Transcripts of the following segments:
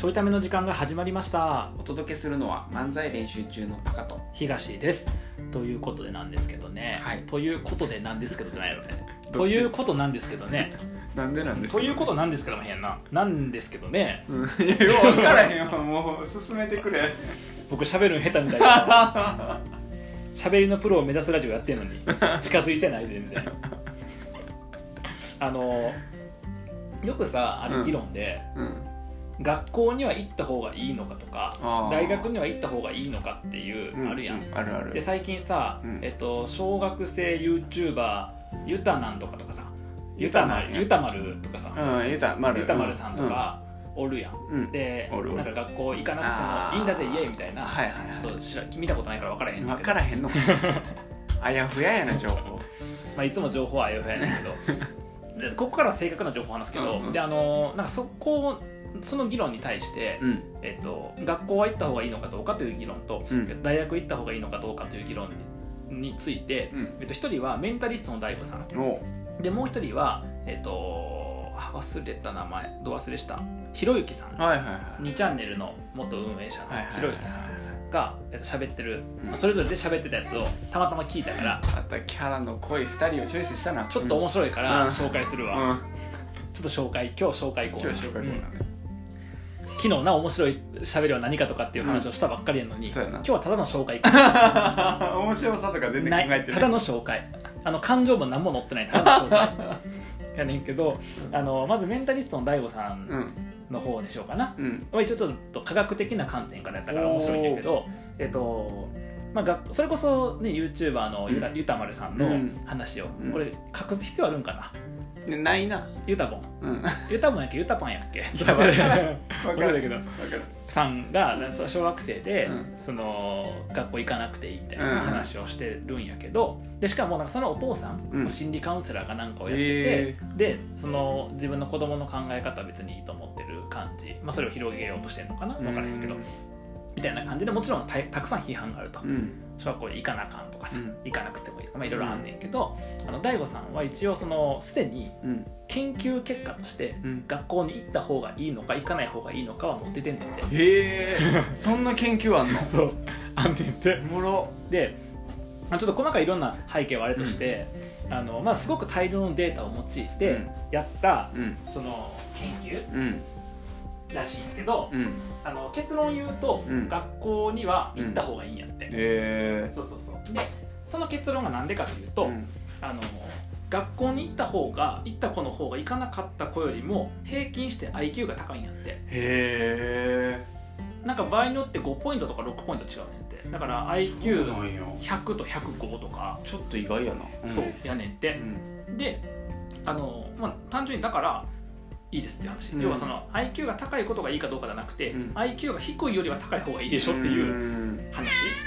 ちょいための時間が始まりました。お届けするのは漫才練習中のパカと東です。ということでなんですけどね、はい。ということでなんですけどじゃないのね。どっち？ということなんですけどね。なんでなんですということなんですけども変な。なんですけどね。うんいやよう分からへんよもう進めてくれ。僕喋るの下手みたいな。喋りのプロを目指すラジオやってるのに近づいてない全然。あのよくさある議論で、うん学校には行った方がいいのかとか大学には行った方がいいのかっていう、うんあるやん、うあるある。で最近さ、うん。えっと、小学生 YouTuber ゆたなんとかとかさゆゆたまるゆたまるとかさ、うんゆたまるゆたまるさんとかおるやん、うん、うんでなんか学校行かなくてもいいんだぜイエイみたいな、はいはいはい。ちょっと知ら見たことないから分からへん分からへんの？か あやふややな情報。まあ、いつも情報はあやふややねんけど。でここからは正確な情報を話すけど、うんうん。であのなんかそこその議論に対して、うん。えっと、学校は行った方がいいのかどうかという議論と、うん。大学行った方がいいのかどうかという議論について、うん。えっと、一人はメンタリストの DAIGO さん。でもう一人は、えっと、あ忘れた名前どう忘れした？ひろゆきさん。はいはいはい。2チャンネルの元運営者のひろゆきさんが、えっと、喋ってる、うん。まあそれぞれで喋ってたやつをたまたま聞いたからあったキャラの濃い2人をチョイスしたな。ちょっと面白いからうん。紹介するわ、ちょっと紹介今日紹介コーナー。今日紹介コーナーね、うん昨日な面白い喋りは何かとかっていう話をしたばっかりやのに、そうやな。今日はただの紹介 面白さとか全然考えてないただの紹介。あの感情も何も載ってないただの紹介。やねんけどあのまずメンタリストの DAIGO さんうん。の方でしょうかな、うん。まあ一応ちょっと科学的な観点からやったから面白いんだけどえっとまあ、がそれこそ、ね、YouTuber のゆた,、まるさんのうん。話を、うん。これ隠す必要あるんかなねないな。ゆたぼんうん。ゆたぼんやっけゆたパンやっけ。や わからんわ分かるけど。分かる。さんが小学生で、うん。その学校行かなくていいみたいなうん。話をしてるんやけどでしかもなんかそのお父さん、うん。心理カウンセラーかなんかをやってて、へでその自分の子供の考え方は別にいいと思ってる感じ、まあ、それを広げようとしてるのかな？分からへんけど、みたいな感じでもちろんたたくさん批判があると、うん小学校に行かなあかんとかさ、うん。行かなくてもいいとか、まあ、いろいろあんねんけど、あの大悟さんは一応そのすでにうん研究結果としてうん。学校に行った方がいいのか行かない方がいいのかは持っててんねんて。へえ。そんな研究あんの？そうあんねんて。おもろ。で、まあ、ちょっと細かいいろんな背景はあれとして、あのまあ、すごく大量のデータを用いてうん。やった、うん。その研究うんらしいんだけど、うん。あの結論言うと、うん。学校には行った方がいいんやって、へえそうそうそう。でその結論が何でかというと、うん。あの学校に行った方が行った子の方が行かなかった子よりも平均して IQ が高いんやって。へえなんか場合によって5ポイントとか6ポイント違うねんって。だから IQ100 と105とか、ちょっと意外やな。そうやねんって。う、ん。であの、まあ、単純にだからいいですって話、うん。要はその IQ が高いことがいいかどうかじゃなくて、うん。IQ が低いよりは高い方がいいでしょっていううん。話。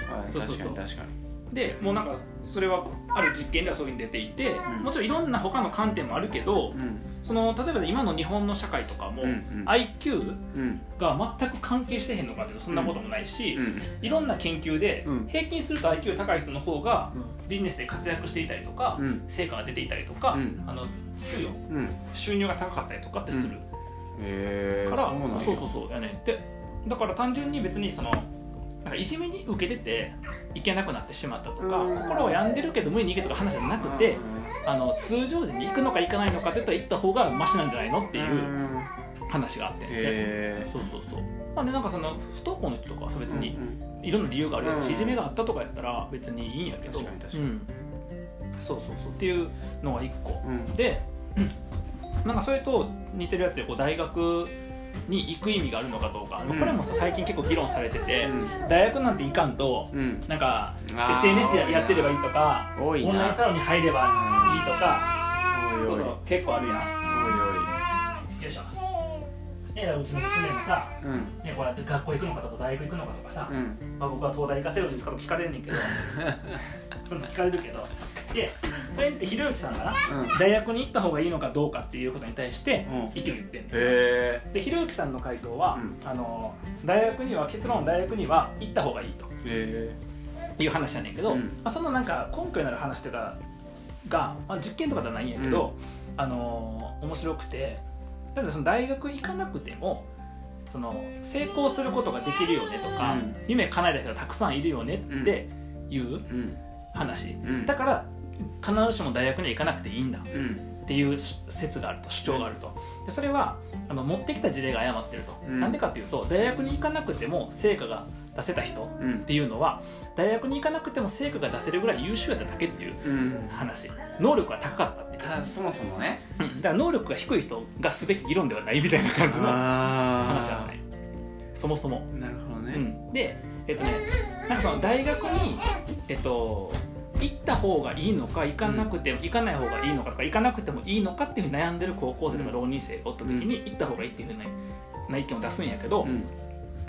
はいそうそうそう。確かにでもうなんかそれはある実験ではそういうふうに出ていて、うん。もちろんいろんな他の観点もあるけどその例えば今の日本の社会とかも、うんうん。IQ うん。が全く関係してへんのかっていうとそんなこともないし、うんいろんな研究でうん。平均すると IQ 高い人の方がビジネスで活躍していたりとか、うん。成果が出ていたりとか、うん。あの給与うん。収入が高かったりとかってする。へえから、そうそうそうそうやねんって。だから単純に別にそのなんかいじめに受けてていけなくなってしまったとかうん。心は病んでるけど無理に行けとか話じゃなくてあの通常時に行くのか行かないのかって言ったら行った方がマシなんじゃないのっていう話があってそうそうそう。まあねなんかその不登校の人とかはさ別えにいろんな理由があるやろし、うん。いじめがあったとかやったら別にいいんやけど。確かに確かに。うん、そうそうそうっていうのが一個。うん。で なんかそれと似てるやつでこう大学に行く意味があるのかどうか、うんこれもさ最近結構議論されてて、う大学なんて行かんとん。なんか SNS ややってればいいとかオンラインサロンに入ればいいとか。そうそう結構あるやんねうちの娘もさ、うん。ね、こうやって学校行くのかとか大学行くのかとかさ、うん。まあ、僕は東大行かせるんですかとか聞かれんねんけど そんな聞かれるけど。でそれについてひろゆきさんがなうん。大学に行った方がいいのかどうかっていうことに対してうん。意見を言ってんねんへでひろゆきさんの回答は、うん。あの大学には結論大学には行った方がいいという話やねんけど、うん。まあ、そのなんか根拠になる話とかが、まあ、実験とかではないんやけど、あの面白くて例えばその大学行かなくてもその成功することができるよねとか、うん。夢叶えた人がたくさんいるよねっていううん。話、うん。だから必ずしも大学には行かなくていいんだうん。っていう説があると主張があると。でそれはあの持ってきた事例が誤ってると、うん。なんでかっていうと大学に行かなくても成果が出せた人うん。っていうのは大学に行かなくても成果が出せるぐらい優秀やっただけっていううん。話。能力が高かったっていうそもそもね。うんだから能力が低い人がすべき議論ではないみたいな感じのあ話じゃない。そもそも、なるほどね。うん、でえっとねなんかその大学にえっと行った方がいいのか行かなくても、行かない方がいいのかとか行かなくてもいいのかっていうふうに悩んでる高校生とか浪人生がおった時に、行った方がいいっていうふうなな意見を出すんやけど、うん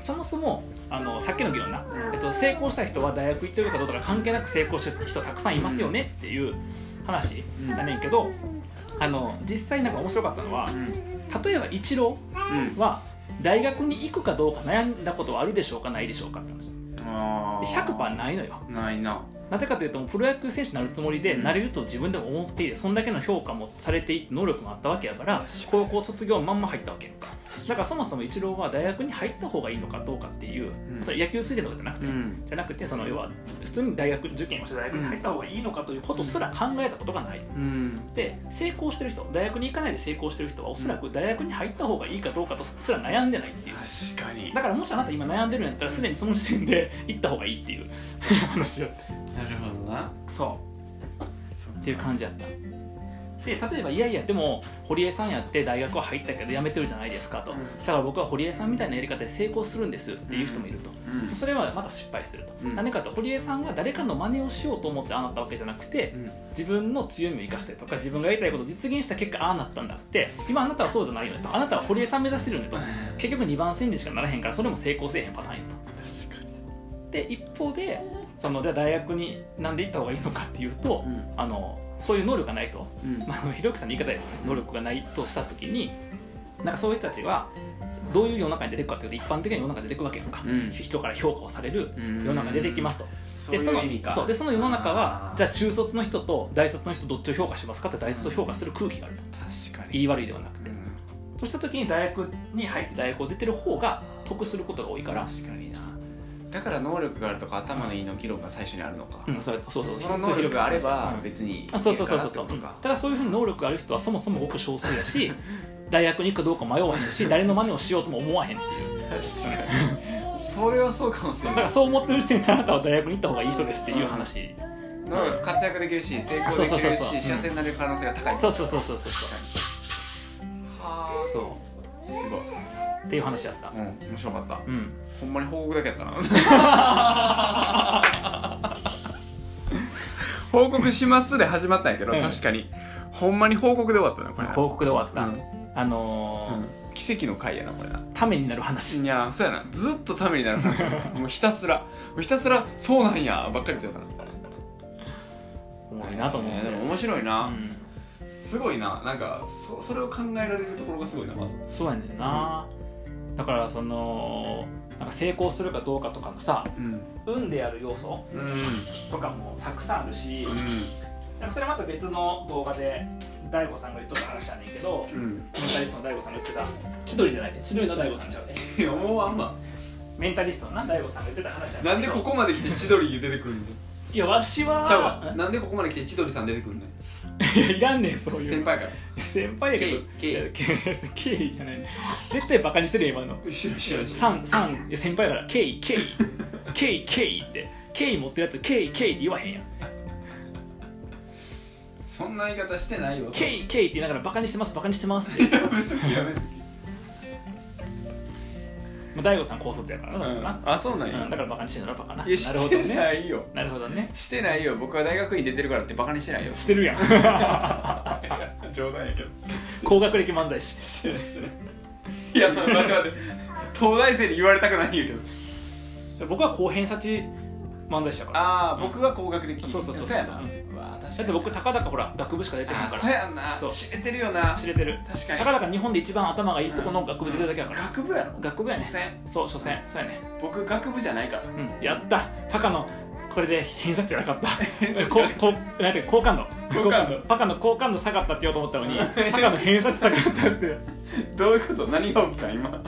そもそもあのさっきの議論な、えっと、成功した人は大学行ってるかどうか関係なく成功してる人たくさんいますよねっていう話だねんけどあの実際なんか面白かったのはうん。例えばイチロうんーは大学に行くかどうか悩んだことはあるでしょうかないでしょうかって話。であー。100%ないのよ。ないななぜかというとプロ野球選手になるつもりで、うんなれると自分でも思っていてそんだけの評価もされていて能力もあったわけやから高校卒業まんま入ったわけやんか。だからそもそもイチローは大学に入った方がいいのかどうかっていう、ん。それ野球推薦とかじゃなくて、うん。じゃなくてその要は普通に大学受験をして大学に入った方がいいのかということすら考えたことがない、うん。で成功してる人大学に行かないで成功してる人はおそらく大学に入った方がいいかどうかとすら悩んでないっていう。確かに。だからもしあなた今悩んでるんやったらすでにその時点で行った方がいいっていう。話 をなるほどな。そう。っていう感じやった。で例えばいやいやでも堀江さんやって大学は入ったけど辞めてるじゃないですかと、うん。だから僕は堀江さんみたいなやり方で成功するんですっていう人もいると、うん。それはまた失敗すると、うん。何かと堀江さんが誰かの真似をしようと思ってああなったわけじゃなくてうん。自分の強みを生かしてとか自分がやりたいことを実現した結果ああなったんだって今あなたはそうじゃないよねと。あなたは堀江さん目指してるよねと。結局2番線でしかならへんからそれも成功せえへんパターンやと。確かに。で一方でそのじゃあ大学になんで行った方がいいのかっていうと、うん。あのそういう能力がないと、うん。まあ、ひろゆきさんの言い方で能力がないとした時になんかそういう人たちはどういう世の中に出てくかというと一般的な世の中に出てくわけやんか、うん。人から評価をされるうん。世の中に出てきますと、でそのいう意味か。そう。でその世の中はじゃあ中卒の人と大卒の人どっちを評価しますかって大卒を評価する空気があると。確かに。言い悪いではなくて、うん。そうした時に大学に入って大学を出てる方が得することが多いから、確かになだから能力があるとか頭のいいの議論が最初にあるのか、うん、そうそうそう。その能力があればうん別にいあそうけるかそうそう。そうなってことか。ただそういうふうに能力がある人はそもそもごく少数やし大学に行くかどうか迷わへんし 誰の真似をしようとも思わへんっていう。確かに。それはそうかもしれない。だからそう思ってる時点であなたは大学に行った方がいい人ですっていう話。能力活躍できるし成功できるそうそうそうそう。し幸せになれる可能性が高い。そうそうそうそうそうそう。はそあすごい、うっていう話やった。うん、面白かった。うん。ほんまに報告だけやったな。報告しますで始まったんやけど、うん。確かに。ほんまに報告で終わったなこれ。報告で終わった、うん。あのーうん。奇跡の回やなこれな。ためになる話。いやそうやな。ずっとためになる話やな。もうひたすら。もうひたすらそうなんやばっかり言ってたから。おもろいなと思って、えーでも面白いな、うん。すごいな。なんかそそれを考えられるところがすごいなまず。そうやねんな、だからそのなんか成功するかどうかとかもさうん。運である要素うん。とかもたくさんあるし、でもそれまた別の動画で大悟さんが言っとった話やねんけどうん。うんメンタリストの大悟さんが言ってた。千鳥じゃないね。千鳥の大悟さんちゃうね。いやもうあんま。メンタリストのな大悟さんが言ってた話やねなんでここまで来て千鳥出てくるんだいやわしはちゃうわ。なんでここまで来て千鳥さん出てくるん。だいやいらんねんそういう。先輩から。先輩やけど。敬意いや敬意敬意じゃない。ね絶対バカにしてるよ今の。後ろ後ろ後ろ。三三いや先輩だから敬意敬意敬意敬意って。敬意持ってるやつ敬意敬意って言わへんやん。そんな言い方してないよ。敬意敬意って言いながらバカにしてますバカにしてますって。やめときやめときまあ大悟さん高卒やからなだからな、あそうなんや、うんだからバカにしてんだろバカな。い やしてなるほどね。ないよなるほどね。してないよ。僕は大学院出てるからってバカにしてないよ。してるやん。冗談やけど。高学歴漫才師。してないしてない。いや待って待って。東大生に言われたくないんやけど。僕は高偏差値漫才師だから。ああ僕は高学歴。そうそうそうそう。やな、ううわ確かにだって僕たかだかほら学部しか出てへんあーそうからやんな。そう。知れてるよな。知れてる。確かに。たかだか日本で一番頭がいいとこの学部出てるだけやから、学部やろ？学部やねそう所詮。そうやね僕学部じゃないから。うん。やった。パカのこれで偏差値がなかった。偏差値ここなんて好感度。好感度。パカの好感度下がったって言おうと思ったのに パカの偏差値下がったって。どういうこと？何が起きた？今。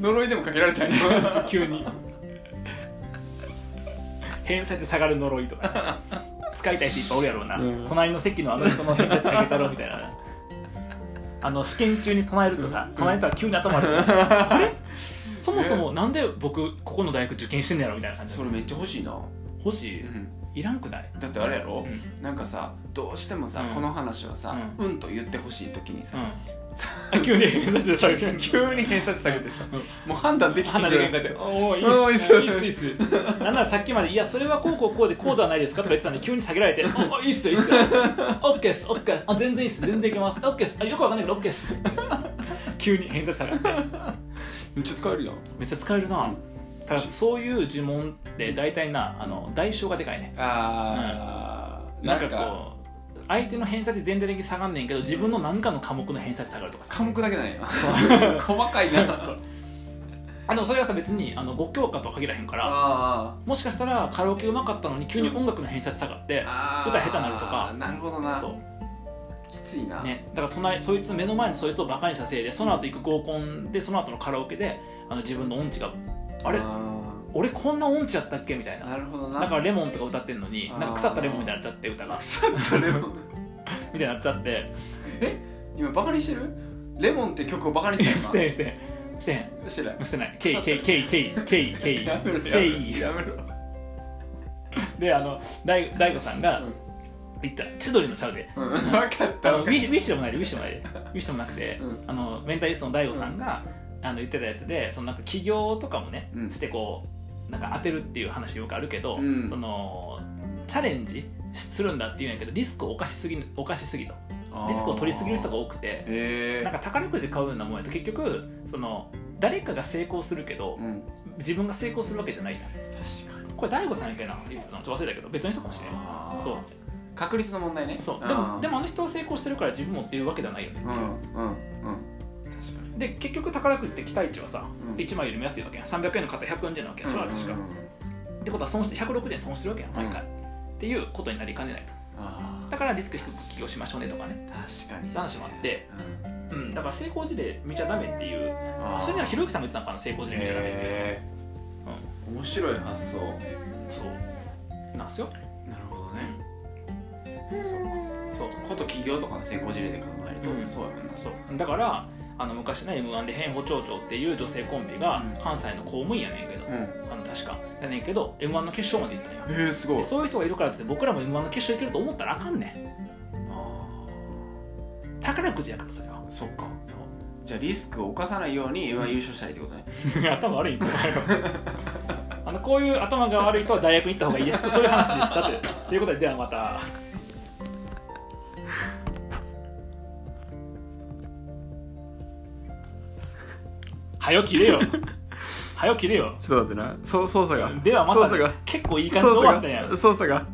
呪いでもかけられた？んや 急に偏差値下がる呪いとか 使いたい人いっぱいおるやろうな、うん。隣の席のあの人の偏差値下げたろみたいな。あの試験中に唱えるとさうん。隣の人は急に頭悪くなるあれ？そもそもなんで僕ここの大学受験してんねやろみたいな感じそれめっちゃ欲しいな、欲しい？いらんくない？だってあれやろ、うん。なんかさどうしてもさ、うん。この話はさ、ううん、と言ってほしい時にさ、急に偏差値下げる急に偏差値下げてさ、うんもう判断できて離れへんかって「おおいいっす。す。いいっす。いいっす」なんならさっきまで「いやそれはこうこうこうでこうではないですか?」とか言ってたのに急に下げられて「おおいいっす。よいいっすよ」「オッケーっす。オッケー。あ全然いいっす。全然いけます。オッケーっす。あよくわかんないけどオッケーっす」急に偏差値下がって。めっちゃ使えるやんめっちゃ使えるなただそういう呪文って大体なあの代償がでかいね。あー、なんかこう相手の偏差値全体的に下がんねんけど自分の何かの科目の偏差値下がるとかさ。科目だけなんや細かいな。あでもそれはさ別にあの5教科とは限らへんからあもしかしたらカラオケうまかったのに急に音楽の偏差値下がって、歌下手になるとか。なるほどな。そきついな、うね。だから隣そいつ目の前にそいつをバカにしたせいでその後行く合コンでその後のカラオケであの自分の音痴があれ？俺こんな音痴やったっけみたいな。なるほどな。だからレモンとか歌ってんのになんか腐ったレモンみたいになっちゃって歌が。腐ったレモン みたいになっちゃって。今バカにしてる？レモンって曲をバカにしてるしてへんしてへん。してへん。今してない。してない。ケイケイケイケイケイケイ。やめろケイ。やめろ。であの大大悟さんがうん。言った。千鳥のシャウで。うん。分かった。ウィッシュウィッシュでもないでウィッシュでもないで。ウィッシュでもなくて、うん。あのメンタリストの大悟さんが、あの言ってたやつでそのなんか起業とかもね、うん。してこうなんか当てるっていう話よくあるけど、うん。そのチャレンジするんだっていうんやけどリスクを犯しすぎ犯しすぎと。たリスクを取りすぎる人が多くてなんか宝くじ買うようなもんやと結局その誰かが成功するけどうん。自分が成功するわけじゃない確かに。これ大悟さんやけなちょっと忘れたけど別の人かもしれない。そう。確率の問題ね。そう。でもでもあの人は成功してるから自分もっていうわけではないよねう、うんうんうんで結局宝くじって期待値はさ、うん。1枚よりも安いわけやん。300円の方140円なわけやん、確か、うんうん。うんってことは損して160円損してるわけやん毎回、っていうことになりかねないと。あだからリスク低く起業しましょうねとかね。ー確かに。話もあって、うん。うん、だから成功事例見ちゃダメっていう。それにはひろゆきさんが言ってたのかな成功事例見ちゃダメっていう。へー。面白い発想。そう。なんすよ、なるほどうん、そう。そう。こと企業とかの成功事例で考えると、うん。そうやもんな。そう。だからあの昔の m 1で変歩町長っていう女性コンビがうん。関西の公務員やねんけど、うん。あの確か。やねんけど m 1の決勝まで行ったんよえー、すごい。でそういう人がいるからって僕らも m 1の決勝行けると思ったらあかんねあん宝くじやからそれは。ーそっか。そうじゃあリスクを犯さないように M1 優勝したいってことね。頭悪い あのこういう頭が悪い人は大学に行った方がいいですってそういう話でしたとということでではまたはよ切れよ。はよ切れよ。ちょっと待ってな。そう操作が。ではまた操作が。結構いい感じで終わったんや。操作が